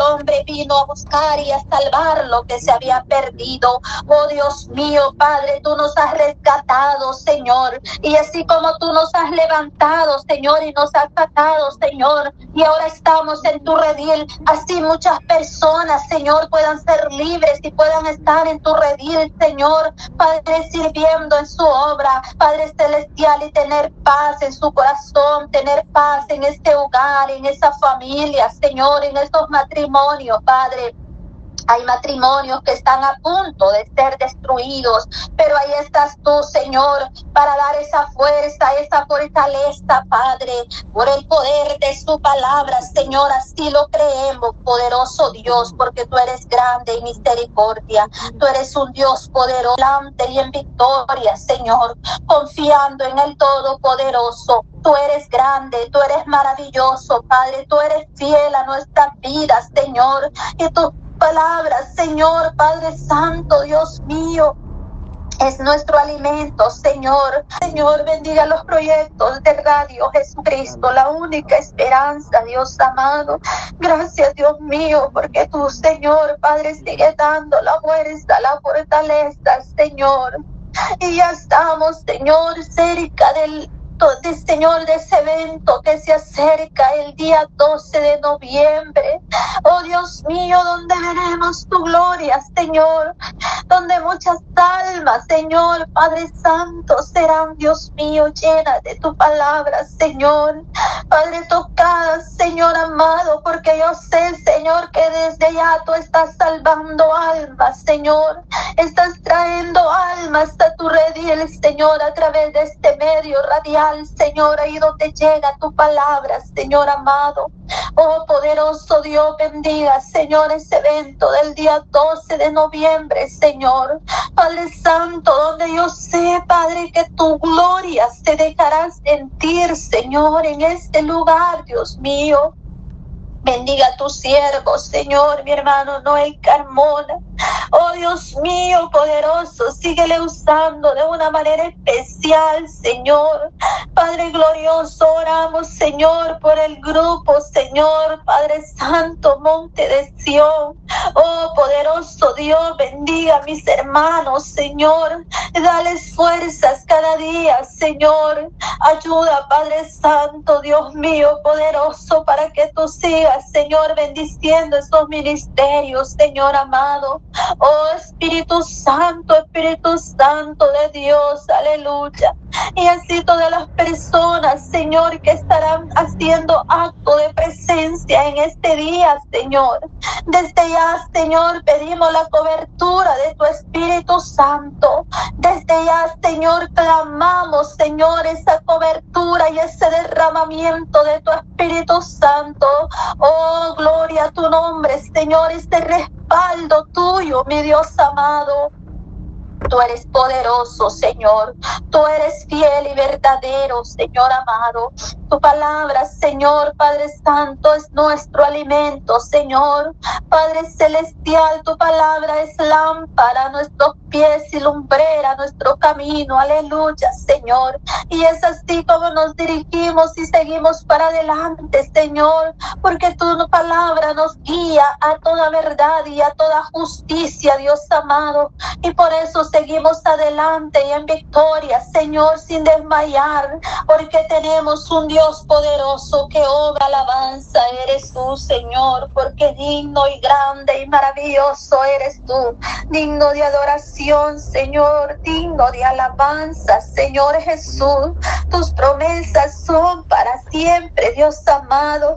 hombre vino a buscar y a salvar lo que se había perdido. Oh Dios mío, Padre, tú nos has rescatado, Señor. Y así como tú nos has levantado, Señor, y nos has sacado, Señor, y ahora estamos en tu redil, así muchas personas, Señor, puedan ser libres y puedan estar en tu redil, Señor, Padre, sirviendo en su obra, Padre Celestial, y tener paz en su corazón, tener paz en este hogar, en esa familia, Señor, en estos matrimonios, Padre. Hay matrimonios que están a punto de ser destruidos, pero ahí estás tú, Señor, para dar esa fuerza, esa fortaleza, Padre, por el poder de su palabra, Señor. Así lo creemos, poderoso Dios, porque tú eres grande y misericordia. Tú eres un Dios poderoso y en victoria, Señor, confiando en el Todopoderoso. Tú eres grande, tú eres maravilloso, Padre. Tú eres fiel a nuestras vidas, Señor. Y tú palabras, Señor Padre Santo, Dios mío. Es nuestro alimento, Señor. Señor, bendiga los proyectos de Radio Jesucristo, la única esperanza, Dios amado. Gracias, Dios mío, porque tú, Señor, Padre, sigue dando la fuerza, la fortaleza, Señor. Y ya estamos, Señor, cerca del de, Señor, de ese evento que se acerca el día 12 de noviembre. Oh Dios mío, donde veremos tu gloria, Señor, donde muchas almas, Señor, Padre Santo, serán, Dios mío, llenas de tu palabra, Señor. Padre, tocadas, Señor amado, porque yo sé, Señor, que desde ya tú estás salvando almas, Señor. Estás trayendo almas a tu redil, Señor, a través de este medio radial. Señor, ahí donde llega tu palabra, Señor amado. Oh poderoso Dios, bendiga, Señor, ese evento del día 12 de noviembre, Señor. Padre Santo, donde yo sé, Padre, que tu gloria se dejará sentir, Señor, en este lugar, Dios mío. Bendiga a tu siervo, Señor, mi hermano Noel Carmona. Oh Dios mío, poderoso, síguele usando de una manera especial, Señor. Padre glorioso, oramos, Señor, por el grupo, Señor, Padre Santo, Monte de Sión. Oh poderoso Dios, bendiga a mis hermanos, Señor. Dales fuerzas cada día, Señor. Ayuda, Padre Santo, Dios mío, poderoso, para que tú sigas Señor, bendiciendo estos ministerios, Señor amado. Oh Espíritu Santo, Espíritu Santo de Dios, aleluya. Y así todas las personas, Señor, que estarán haciendo acto de presencia en este día, Señor. Desde ya, Señor, pedimos la cobertura de tu Espíritu Santo. Desde ya, Señor, clamamos, Señor, esa cobertura y ese derramamiento de tu Espíritu Santo Oh, gloria a tu nombre, Señor, este respaldo tuyo, mi Dios amado. Tú eres poderoso, Señor. Tú eres fiel y verdadero, Señor amado. Tu palabra, Señor Padre Santo, es nuestro alimento, Señor. Padre Celestial, tu palabra es lámpara a nuestros pies y lumbrera nuestro camino. Aleluya, Señor. Y es así como nos dirigimos y seguimos para adelante, Señor, porque tu palabra nos guía a toda verdad y a toda justicia, Dios amado. Y por eso seguimos adelante y en victoria, Señor, sin desmayar, porque tenemos un Dios poderoso que obra alabanza eres tú, Señor, porque digno y grande y maravilloso eres tú, digno de adoración, Señor, digno de alabanza, Señor Jesús. Tus promesas son para siempre, Dios amado.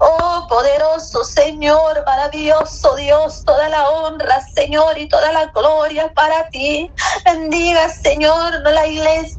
Oh, poderoso Señor, maravilloso Dios, toda la honra, Señor, y toda la gloria para ti. Bendiga, Señor,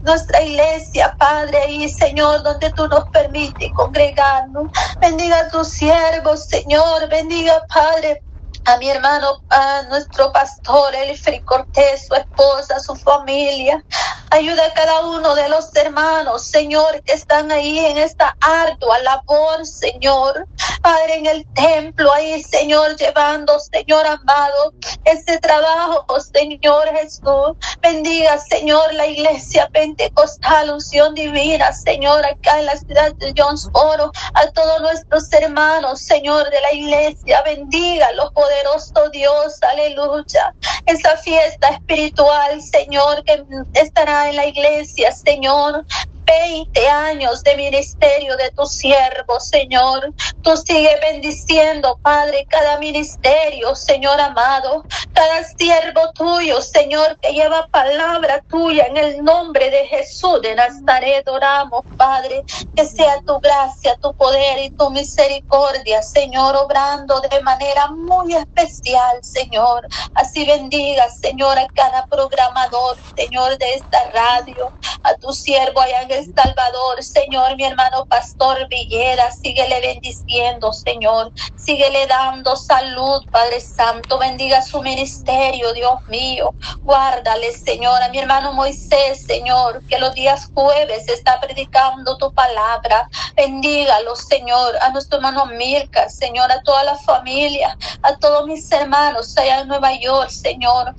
nuestra iglesia, Padre, y Señor, donde tú nos permite congregarnos. Bendiga a tus siervos, Señor. Bendiga, Padre a mi hermano, a nuestro pastor Elfri Cortés, su esposa, su familia. Ayuda a cada uno de los hermanos, Señor, que están ahí en esta ardua labor, Señor. Padre, en el templo, ahí, Señor, llevando, Señor amado, ese trabajo, Señor Jesús. Bendiga, Señor, la iglesia pentecostal, unción divina, Señor, acá en la ciudad de Jonesboro, a todos nuestros hermanos, Señor, de la iglesia. Bendiga los poderoso Dios, aleluya. Esa fiesta espiritual, Señor, que estará en la iglesia, Señor. 20 años de ministerio de tu siervo, Señor. Tú sigue bendiciendo, Padre, cada ministerio, Señor amado, cada siervo tuyo, Señor, que lleva palabra tuya en el nombre de Jesús de Nazaret. Oramos, Padre, que sea tu gracia, tu poder y tu misericordia, Señor, obrando de manera muy especial, Señor. Así bendiga, Señor, a cada programador, Señor, de esta radio, a tu siervo allá el Salvador, Señor, mi hermano Pastor Villera, síguele bendiciendo, Señor, síguele dando salud, Padre Santo, bendiga su ministerio, Dios mío, guárdale, Señor, a mi hermano Moisés, Señor, que los días jueves está predicando tu palabra, bendígalo, Señor, a nuestro hermano Mirka, Señor, a toda la familia, a todos mis hermanos allá en Nueva York, Señor,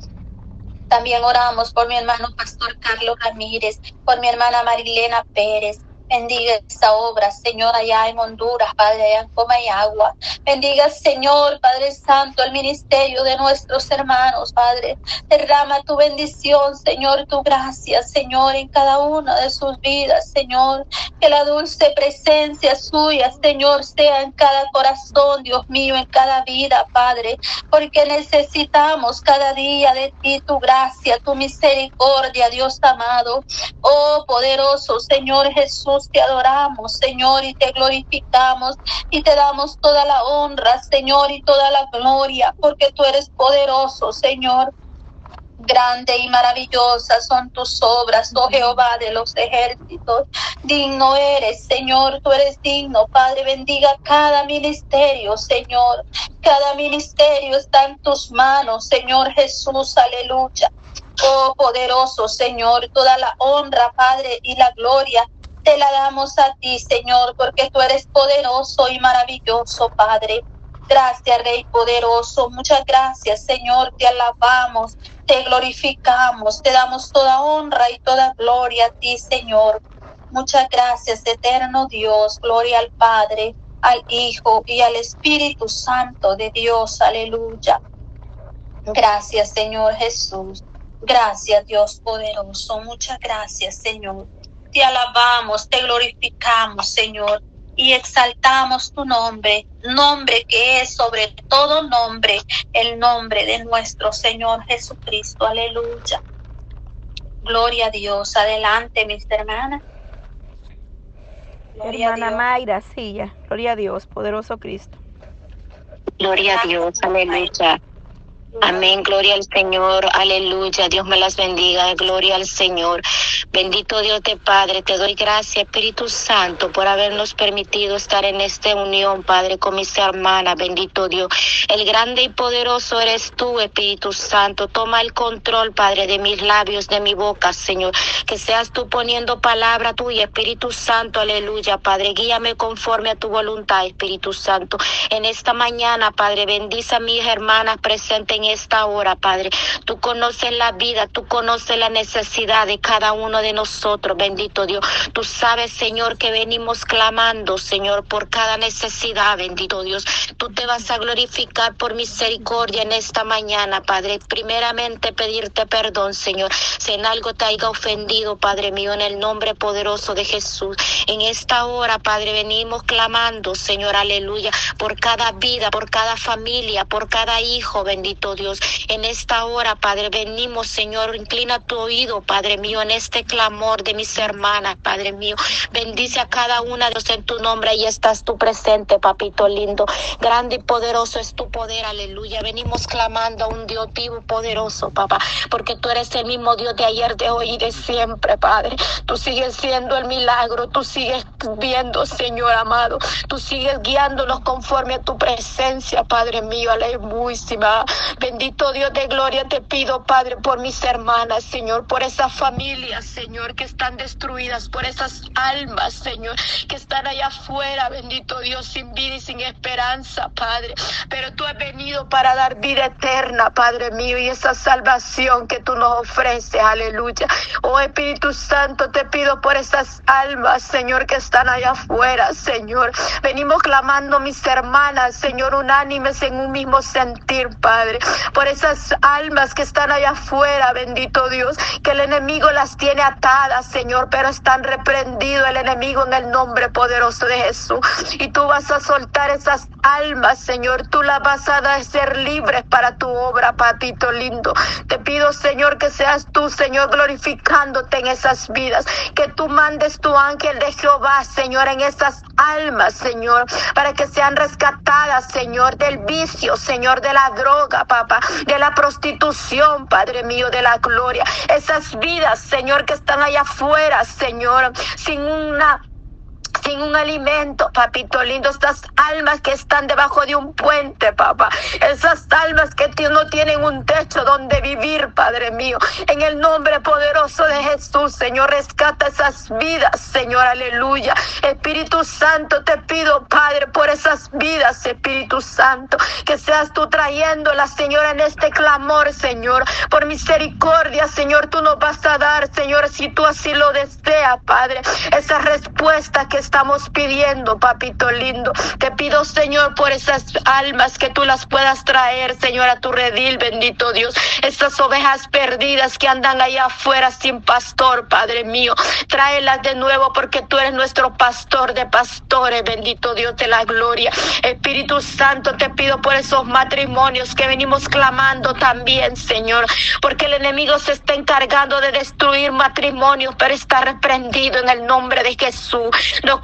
también oramos por mi hermano Pastor Carlos Ramírez, por mi hermana Marilena Pérez, Bendiga esta obra, Señor, allá en Honduras, Padre, allá en Comayagua. Bendiga, Señor, Padre Santo, el ministerio de nuestros hermanos, Padre. Derrama tu bendición, Señor, tu gracia, Señor, en cada una de sus vidas, Señor. Que la dulce presencia suya, Señor, sea en cada corazón, Dios mío, en cada vida, Padre. Porque necesitamos cada día de ti tu gracia, tu misericordia, Dios amado. Oh, poderoso Señor Jesús te adoramos, Señor, y te glorificamos y te damos toda la honra, Señor, y toda la gloria, porque tú eres poderoso, Señor. Grande y maravillosa son tus obras, oh Jehová de los ejércitos. Digno eres, Señor, tú eres digno. Padre, bendiga cada ministerio, Señor. Cada ministerio está en tus manos, Señor Jesús, aleluya. Oh poderoso Señor, toda la honra, Padre, y la gloria te la damos a ti, Señor, porque tú eres poderoso y maravilloso, Padre. Gracias, Rey poderoso. Muchas gracias, Señor. Te alabamos, te glorificamos, te damos toda honra y toda gloria a ti, Señor. Muchas gracias, eterno Dios. Gloria al Padre, al Hijo y al Espíritu Santo de Dios. Aleluya. Gracias, Señor Jesús. Gracias, Dios poderoso. Muchas gracias, Señor te alabamos, te glorificamos, Señor, y exaltamos tu nombre, nombre que es sobre todo nombre, el nombre de nuestro Señor Jesucristo. Aleluya. Gloria a Dios. Adelante, mis hermanas. Gloria Hermana Mayra, sí, Gloria a Dios, poderoso Cristo. Gloria a Dios, aleluya. Amén, gloria al Señor, aleluya, Dios me las bendiga, gloria al Señor. Bendito Dios de Padre, te doy gracias, Espíritu Santo, por habernos permitido estar en esta unión, Padre, con mis hermanas, bendito Dios. El grande y poderoso eres tú, Espíritu Santo. Toma el control, Padre, de mis labios, de mi boca, Señor. Que seas tú poniendo palabra tuya, Espíritu Santo, aleluya, Padre. Guíame conforme a tu voluntad, Espíritu Santo. En esta mañana, Padre, bendice a mis hermanas presentes en esta hora, Padre. Tú conoces la vida, tú conoces la necesidad de cada uno de nosotros, bendito Dios. Tú sabes, Señor, que venimos clamando, Señor, por cada necesidad, bendito Dios. Tú te vas a glorificar por misericordia en esta mañana, Padre. Primeramente pedirte perdón, Señor, si en algo te haya ofendido, Padre mío, en el nombre poderoso de Jesús. En esta hora, Padre, venimos clamando, Señor, aleluya, por cada vida, por cada familia, por cada hijo, bendito Dios. En esta hora, Padre, venimos, Señor, inclina tu oído, Padre mío, en este clamor de mis hermanas, Padre mío. Bendice a cada una de ellos en tu nombre y estás tú presente, papito lindo. Grande y poderoso es tu poder, aleluya. Venimos clamando a un Dios vivo, poderoso, papá, porque tú eres el mismo Dios de ayer, de hoy y de siempre, Padre. Tú sigues siendo el milagro, tú sigues viendo, Señor amado, tú sigues guiándonos conforme a tu presencia, Padre mío, aleluya. Bendito Dios de gloria, te pido, Padre, por mis hermanas, Señor, por esas familias, Señor, que están destruidas, por esas almas, Señor, que están allá afuera, bendito Dios, sin vida y sin esperanza, Padre. Pero tú has venido para dar vida eterna, Padre mío, y esa salvación que tú nos ofreces, aleluya. Oh Espíritu Santo, te pido por esas almas, Señor, que están allá afuera, Señor. Venimos clamando, mis hermanas, Señor, unánimes en un mismo sentir, Padre. Por esas almas que están allá afuera, bendito Dios, que el enemigo las tiene atadas, Señor, pero están reprendido el enemigo en el nombre poderoso de Jesús. Y tú vas a soltar esas almas, Señor. Tú las vas a dar ser libres para tu obra, patito lindo. Te pido, Señor, que seas tú, Señor, glorificándote en esas vidas. Que tú mandes tu ángel de Jehová, Señor, en esas almas, Señor, para que sean rescatadas, Señor, del vicio, Señor, de la droga, papá, de la prostitución, Padre mío, de la gloria. Esas vidas, Señor, que están allá afuera, Señor, sin una sin un alimento, papito lindo, estas almas que están debajo de un puente, papá, esas almas que no tienen un techo donde vivir, Padre mío, en el nombre poderoso de Jesús, Señor, rescata esas vidas, Señor, aleluya. Espíritu Santo, te pido, Padre, por esas vidas, Espíritu Santo, que seas tú trayéndolas, Señor, en este clamor, Señor, por misericordia, Señor, tú nos vas a dar, Señor, si tú así lo deseas, Padre, esa respuesta que estamos pidiendo, papito lindo. Te pido, Señor, por esas almas que tú las puedas traer, Señor, a tu redil, bendito Dios. Estas ovejas perdidas que andan allá afuera sin pastor, Padre mío. Tráelas de nuevo porque tú eres nuestro pastor de pastores, bendito Dios de la gloria. Espíritu Santo, te pido por esos matrimonios que venimos clamando también, Señor, porque el enemigo se está encargando de destruir matrimonios, pero está reprendido en el nombre de Jesús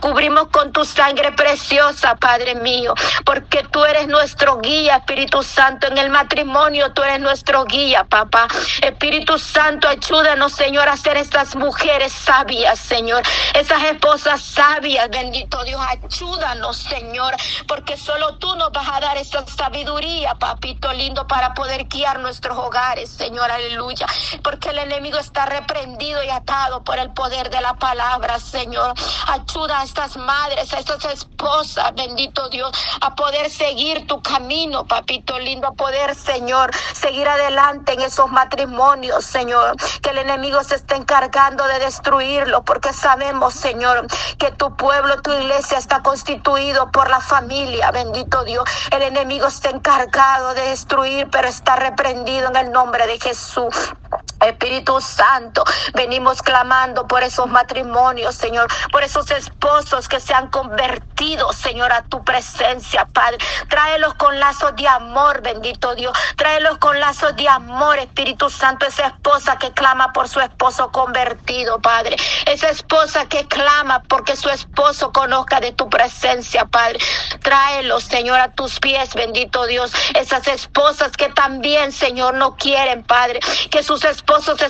cubrimos con tu sangre preciosa, Padre mío, porque tú eres nuestro guía, Espíritu Santo, en el matrimonio tú eres nuestro guía, papá. Espíritu Santo, ayúdanos, Señor, a ser estas mujeres sabias, Señor, esas esposas sabias, bendito Dios, ayúdanos, Señor, porque solo tú nos vas a dar esa sabiduría, papito lindo, para poder guiar nuestros hogares, Señor, aleluya, porque el enemigo está reprendido y atado por el poder de la palabra, Señor. Ayuda estas madres, a estas esposas, bendito Dios, a poder seguir tu camino, papito lindo, a poder, Señor, seguir adelante en esos matrimonios, Señor, que el enemigo se está encargando de destruirlo, porque sabemos, Señor, que tu pueblo, tu iglesia está constituido por la familia, bendito Dios. El enemigo está encargado de destruir, pero está reprendido en el nombre de Jesús. Espíritu Santo, venimos clamando por esos matrimonios, Señor, por esos esposos que se han convertido, Señor, a tu presencia, Padre. Tráelos con lazos de amor, bendito Dios. Tráelos con lazos de amor, Espíritu Santo, esa esposa que clama por su esposo convertido, Padre. Esa esposa que clama porque su esposo conozca de tu presencia, Padre. Tráelos, Señor, a tus pies, bendito Dios. Esas esposas que también, Señor, no quieren, Padre, que sus esposos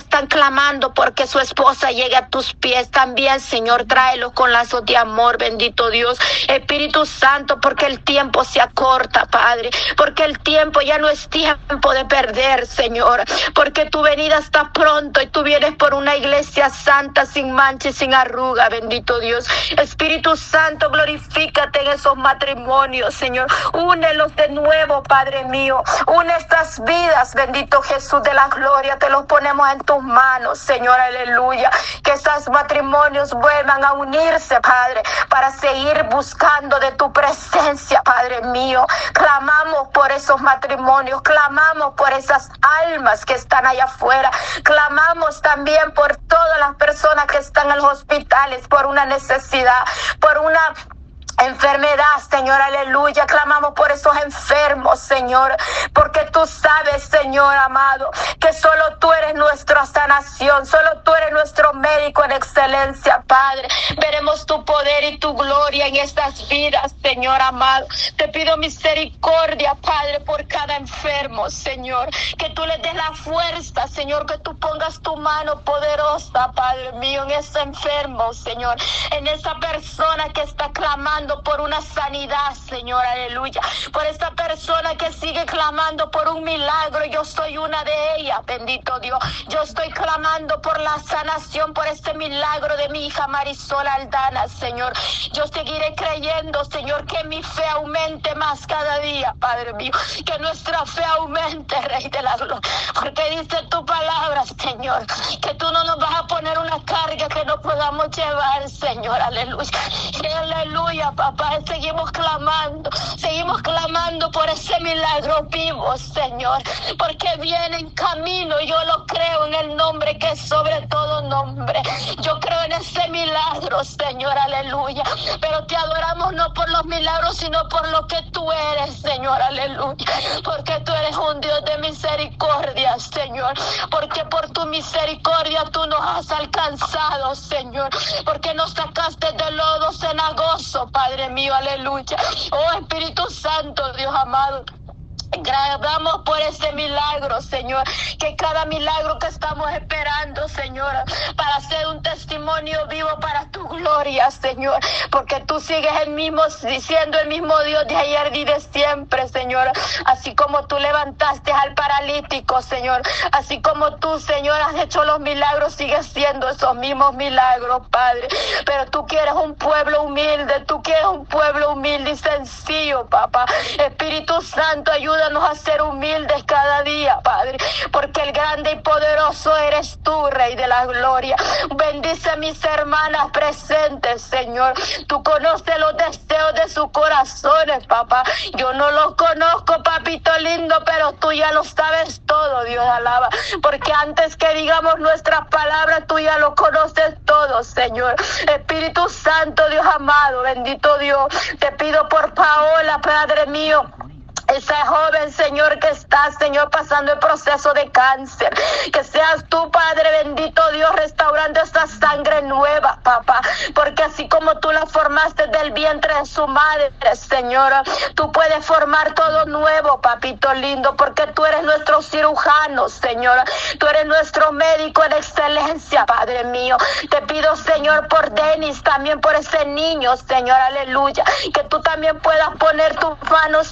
están clamando porque su esposa llegue a tus pies también, Señor. Tráelos con lazos de amor, bendito Dios. Espíritu Santo, porque el tiempo se acorta, Padre. Porque el tiempo ya no es tiempo de perder, Señor. Porque tu venida está pronto y tú vienes por una iglesia santa, sin mancha y sin arruga, bendito Dios. Espíritu Santo, glorifícate en esos matrimonios, Señor. Únelos de nuevo, Padre mío. Une estas vidas, bendito Jesús de la gloria. Te los en tus manos, Señor, aleluya. Que esos matrimonios vuelvan a unirse, Padre, para seguir buscando de tu presencia, Padre mío. Clamamos por esos matrimonios, clamamos por esas almas que están allá afuera, clamamos también por todas las personas que están en los hospitales por una necesidad, por una enfermedad, Señor, aleluya. Clamamos por esos enfermos, Señor, porque tú sabes, Señor amado, que solo tú eres nuestra sanación, solo tú eres nuestro médico en excelencia, Padre. Veremos tu poder y tu gloria en estas vidas, Señor amado. Te pido misericordia, Padre, por cada enfermo, Señor, que tú le des la fuerza, Señor, que tú pongas tu mano poderosa, Padre mío, en ese enfermo, Señor, en esa persona que está clamando por una sanidad, Señor, aleluya. Por esta persona que sigue clamando por un milagro, yo soy una de ellas, bendito Dios. Yo estoy clamando por la sanación, por este milagro de mi hija Marisol Aldana, Señor. Yo seguiré creyendo, Señor, que mi fe aumente más cada día, Padre mío. Que nuestra fe aumente, Rey de la Gloria. Porque dice tu palabra, Señor, que tú no nos vas a poner una carga que no podamos llevar, Señor, aleluya. Aleluya, papá, seguimos clamando, seguimos clamando por ese milagro vivo, Señor, porque viene en camino, yo lo creo en el nombre que es sobre todo nombre. Yo creo en ese milagro, Señor, aleluya. Pero te adoramos no por los milagros, sino por lo que tú eres, Señor, aleluya. Porque tú eres un Dios de misericordia, Señor. Porque por tu misericordia tú nos has alcanzado, Señor. Porque nos sacaste del lodo cenagoso, Padre mío, aleluya. Oh Espíritu Santo, Dios amado. Grabamos por ese milagro, Señor. Que cada milagro que estamos esperando, Señor, para ser un testimonio vivo para tu gloria, Señor. Porque tú sigues el mismo, diciendo el mismo Dios de ayer y de siempre, Señor. Así como tú levantaste al paralítico, Señor. Así como tú, Señor, has hecho los milagros, sigues siendo esos mismos milagros, Padre. Pero tú quieres un pueblo humilde, tú quieres un pueblo humilde y sencillo, papá. Espíritu Santo, ayuda Ayúdanos a ser humildes cada día, Padre, porque el grande y poderoso eres tú, Rey de la Gloria. Bendice a mis hermanas presentes, Señor. Tú conoces los deseos de sus corazones, papá. Yo no los conozco, papito lindo, pero tú ya lo sabes todo, Dios alaba. Porque antes que digamos nuestras palabras, tú ya lo conoces todo, Señor. Espíritu Santo, Dios amado, bendito Dios. Te pido por Paola, Padre mío esa joven, Señor, que está, Señor, pasando el proceso de cáncer. Que seas tú, Padre bendito Dios, restaurando esta sangre nueva, papá. Porque así como tú la formaste del vientre de su madre, Señor, tú puedes formar todo nuevo, papito lindo, porque tú eres nuestro cirujano, Señor. Tú eres nuestro médico en excelencia, Padre mío. Te pido, Señor, por Denis, también por ese niño, Señor, aleluya. Que tú también puedas poner tu mano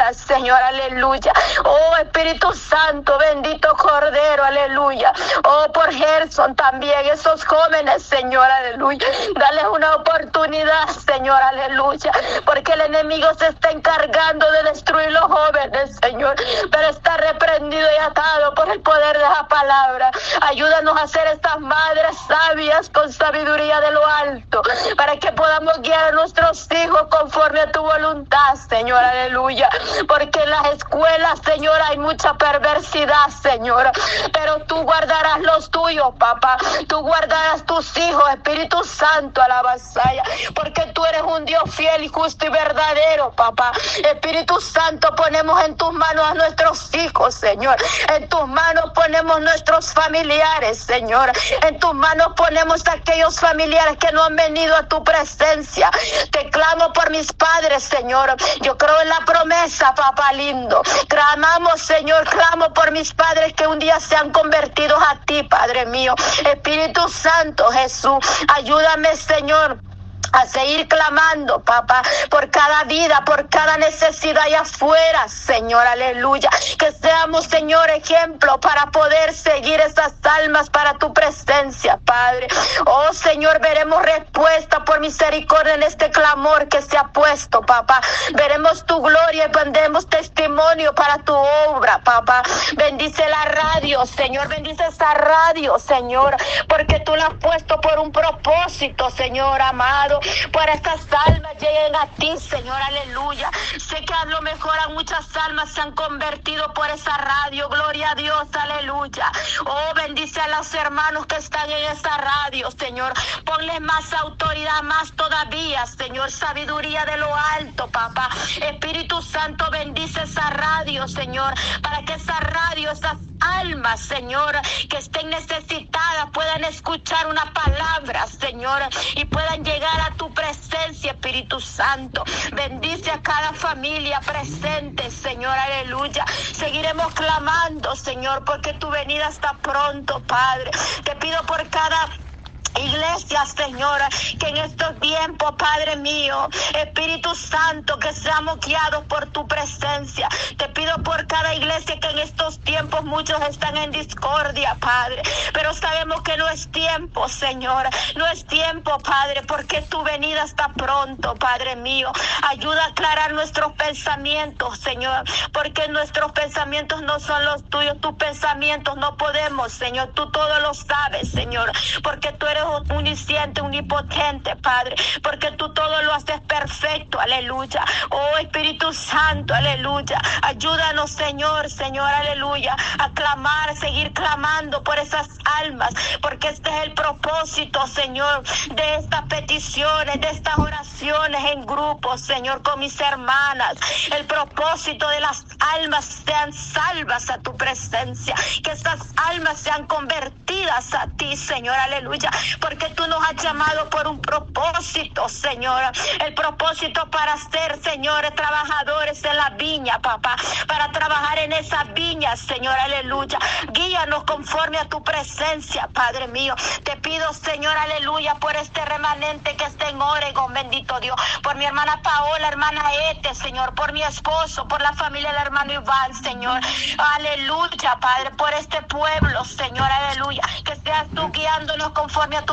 sanadora Señor, aleluya. Oh Espíritu Santo, bendito Cordero, aleluya. Oh, por Gerson también, esos jóvenes, Señor, aleluya. Dale una oportunidad, Señor, aleluya. Porque el enemigo se está encargando de destruir los jóvenes, Señor. Pero está reprendido y atado por el poder de la palabra. Ayúdanos a ser estas madres sabias con sabiduría de lo alto. Para que podamos guiar a nuestros hijos conforme a tu voluntad, Señor, aleluya porque en las escuelas, Señor, hay mucha perversidad, Señor. Pero tú guardarás los tuyos, papá. Tú guardarás tus hijos, Espíritu Santo, a la vasalla, porque tú eres un Dios fiel y justo y verdadero, papá. Espíritu Santo, ponemos en tus manos a nuestros hijos, Señor. En tus manos ponemos nuestros familiares, Señor. En tus manos ponemos a aquellos familiares que no han venido a tu presencia. Te clamo por mis padres, Señor. Yo creo en la promesa papá lindo. Clamamos, Señor, clamo por mis padres que un día sean convertidos a ti, Padre mío. Espíritu Santo, Jesús, ayúdame, Señor a seguir clamando, papá, por cada vida, por cada necesidad allá afuera, Señor, aleluya. Que seamos, Señor, ejemplo para poder seguir esas almas para tu presencia, Padre. Oh, Señor, veremos respuesta por misericordia en este clamor que se ha puesto, papá. Veremos tu gloria y vendremos testimonio para tu obra, papá. Bendice la radio, Señor, bendice esa radio, Señor, porque tú la has puesto por un propósito, Señor amado por estas almas lleguen a ti, Señor, aleluya. Sé que a lo mejor a muchas almas se han convertido por esa radio, gloria a Dios, aleluya. Oh, bendice a los hermanos que están en esta radio, Señor. Ponle más autoridad, más todavía, Señor, sabiduría de lo alto, papá. Espíritu Santo, bendice esa radio, Señor, para que esa radio, esas almas, Señor, que estén necesitadas puedan escuchar una palabra, Señor, y puedan llegar a tu presencia, Espíritu Santo. Bendice a cada familia presente, Señor, aleluya. Seguiremos clamando, Señor, porque tu venida está pronto, Padre. Te pido por cada Iglesia, Señor, que en estos tiempos, Padre mío, Espíritu Santo, que seamos guiados por tu presencia. Te pido por cada iglesia que en estos tiempos muchos están en discordia, Padre. Pero sabemos que no es tiempo, Señor. No es tiempo, Padre, porque tu venida está pronto, Padre mío. Ayuda a aclarar nuestros pensamientos, Señor, porque nuestros pensamientos no son los tuyos. Tus pensamientos no podemos, Señor. Tú todo lo sabes, Señor, porque tú eres omnisciente, unipotente, Padre, porque tú todo lo haces perfecto, aleluya. Oh Espíritu Santo, aleluya. Ayúdanos, Señor, Señor, aleluya, a clamar, seguir clamando por esas almas, porque este es el propósito, Señor, de estas peticiones, de estas oraciones en grupo, Señor, con mis hermanas. El propósito de las almas sean salvas a tu presencia, que estas almas sean convertidas a ti, Señor, aleluya porque tú nos has llamado por un propósito, Señor. El propósito para ser, señores, trabajadores en la viña, papá, para trabajar en esa viña, Señor, aleluya. Guíanos conforme a tu presencia, Padre mío. Te pido, Señor, aleluya, por este remanente que está en Oregon, bendito Dios, por mi hermana Paola, hermana Ete, Señor, por mi esposo, por la familia del hermano Iván, Señor. Aleluya, Padre, por este pueblo, Señor, aleluya. Que seas tú guiándonos conforme a